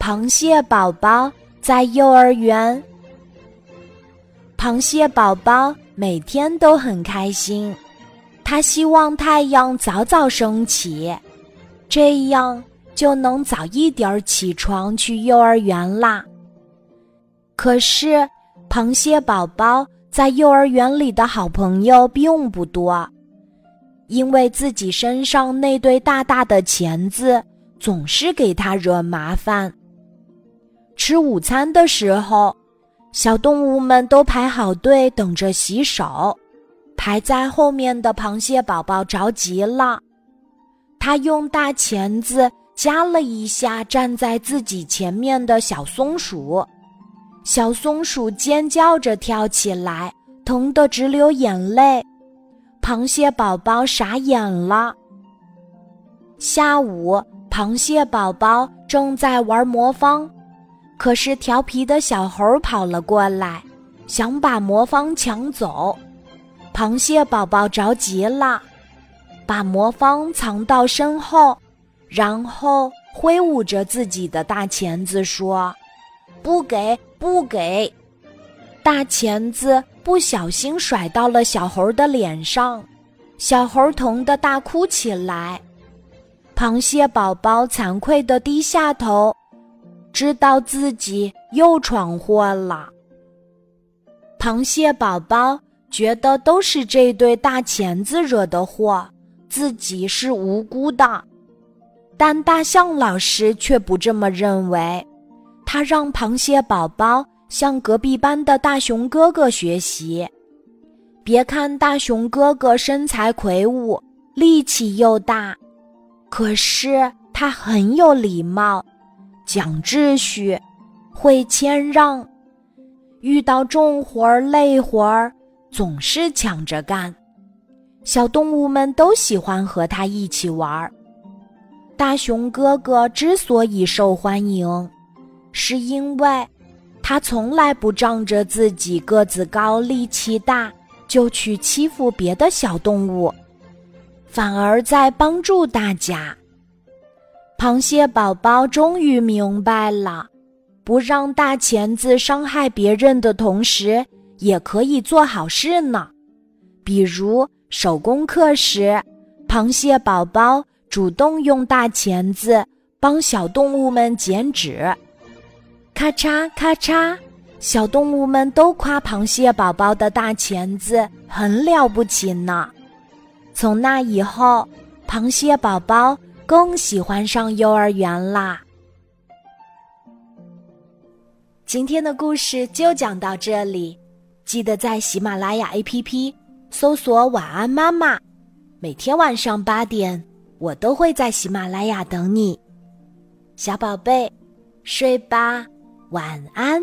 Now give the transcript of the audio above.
螃蟹宝宝在幼儿园。螃蟹宝宝每天都很开心，他希望太阳早早升起，这样就能早一点起床去幼儿园啦。可是，螃蟹宝宝在幼儿园里的好朋友并不多，因为自己身上那对大大的钳子总是给他惹麻烦。吃午餐的时候，小动物们都排好队等着洗手。排在后面的螃蟹宝宝着急了，他用大钳子夹了一下站在自己前面的小松鼠，小松鼠尖叫着跳起来，疼得直流眼泪。螃蟹宝宝傻眼了。下午，螃蟹宝宝正在玩魔方。可是调皮的小猴跑了过来，想把魔方抢走。螃蟹宝宝着急了，把魔方藏到身后，然后挥舞着自己的大钳子说：“不给，不给！”大钳子不小心甩到了小猴的脸上，小猴疼得大哭起来。螃蟹宝宝惭愧地低下头。知道自己又闯祸了。螃蟹宝宝觉得都是这对大钳子惹的祸，自己是无辜的。但大象老师却不这么认为，他让螃蟹宝宝向隔壁班的大熊哥哥学习。别看大熊哥哥身材魁梧，力气又大，可是他很有礼貌。讲秩序，会谦让，遇到重活儿、累活儿，总是抢着干。小动物们都喜欢和他一起玩儿。大熊哥哥之所以受欢迎，是因为他从来不仗着自己个子高、力气大就去欺负别的小动物，反而在帮助大家。螃蟹宝宝终于明白了，不让大钳子伤害别人的同时，也可以做好事呢。比如手工课时，螃蟹宝宝主动用大钳子帮小动物们剪纸，咔嚓咔嚓，小动物们都夸螃蟹宝宝的大钳子很了不起呢。从那以后，螃蟹宝宝。更喜欢上幼儿园啦！今天的故事就讲到这里，记得在喜马拉雅 APP 搜索“晚安妈妈”，每天晚上八点，我都会在喜马拉雅等你，小宝贝，睡吧，晚安。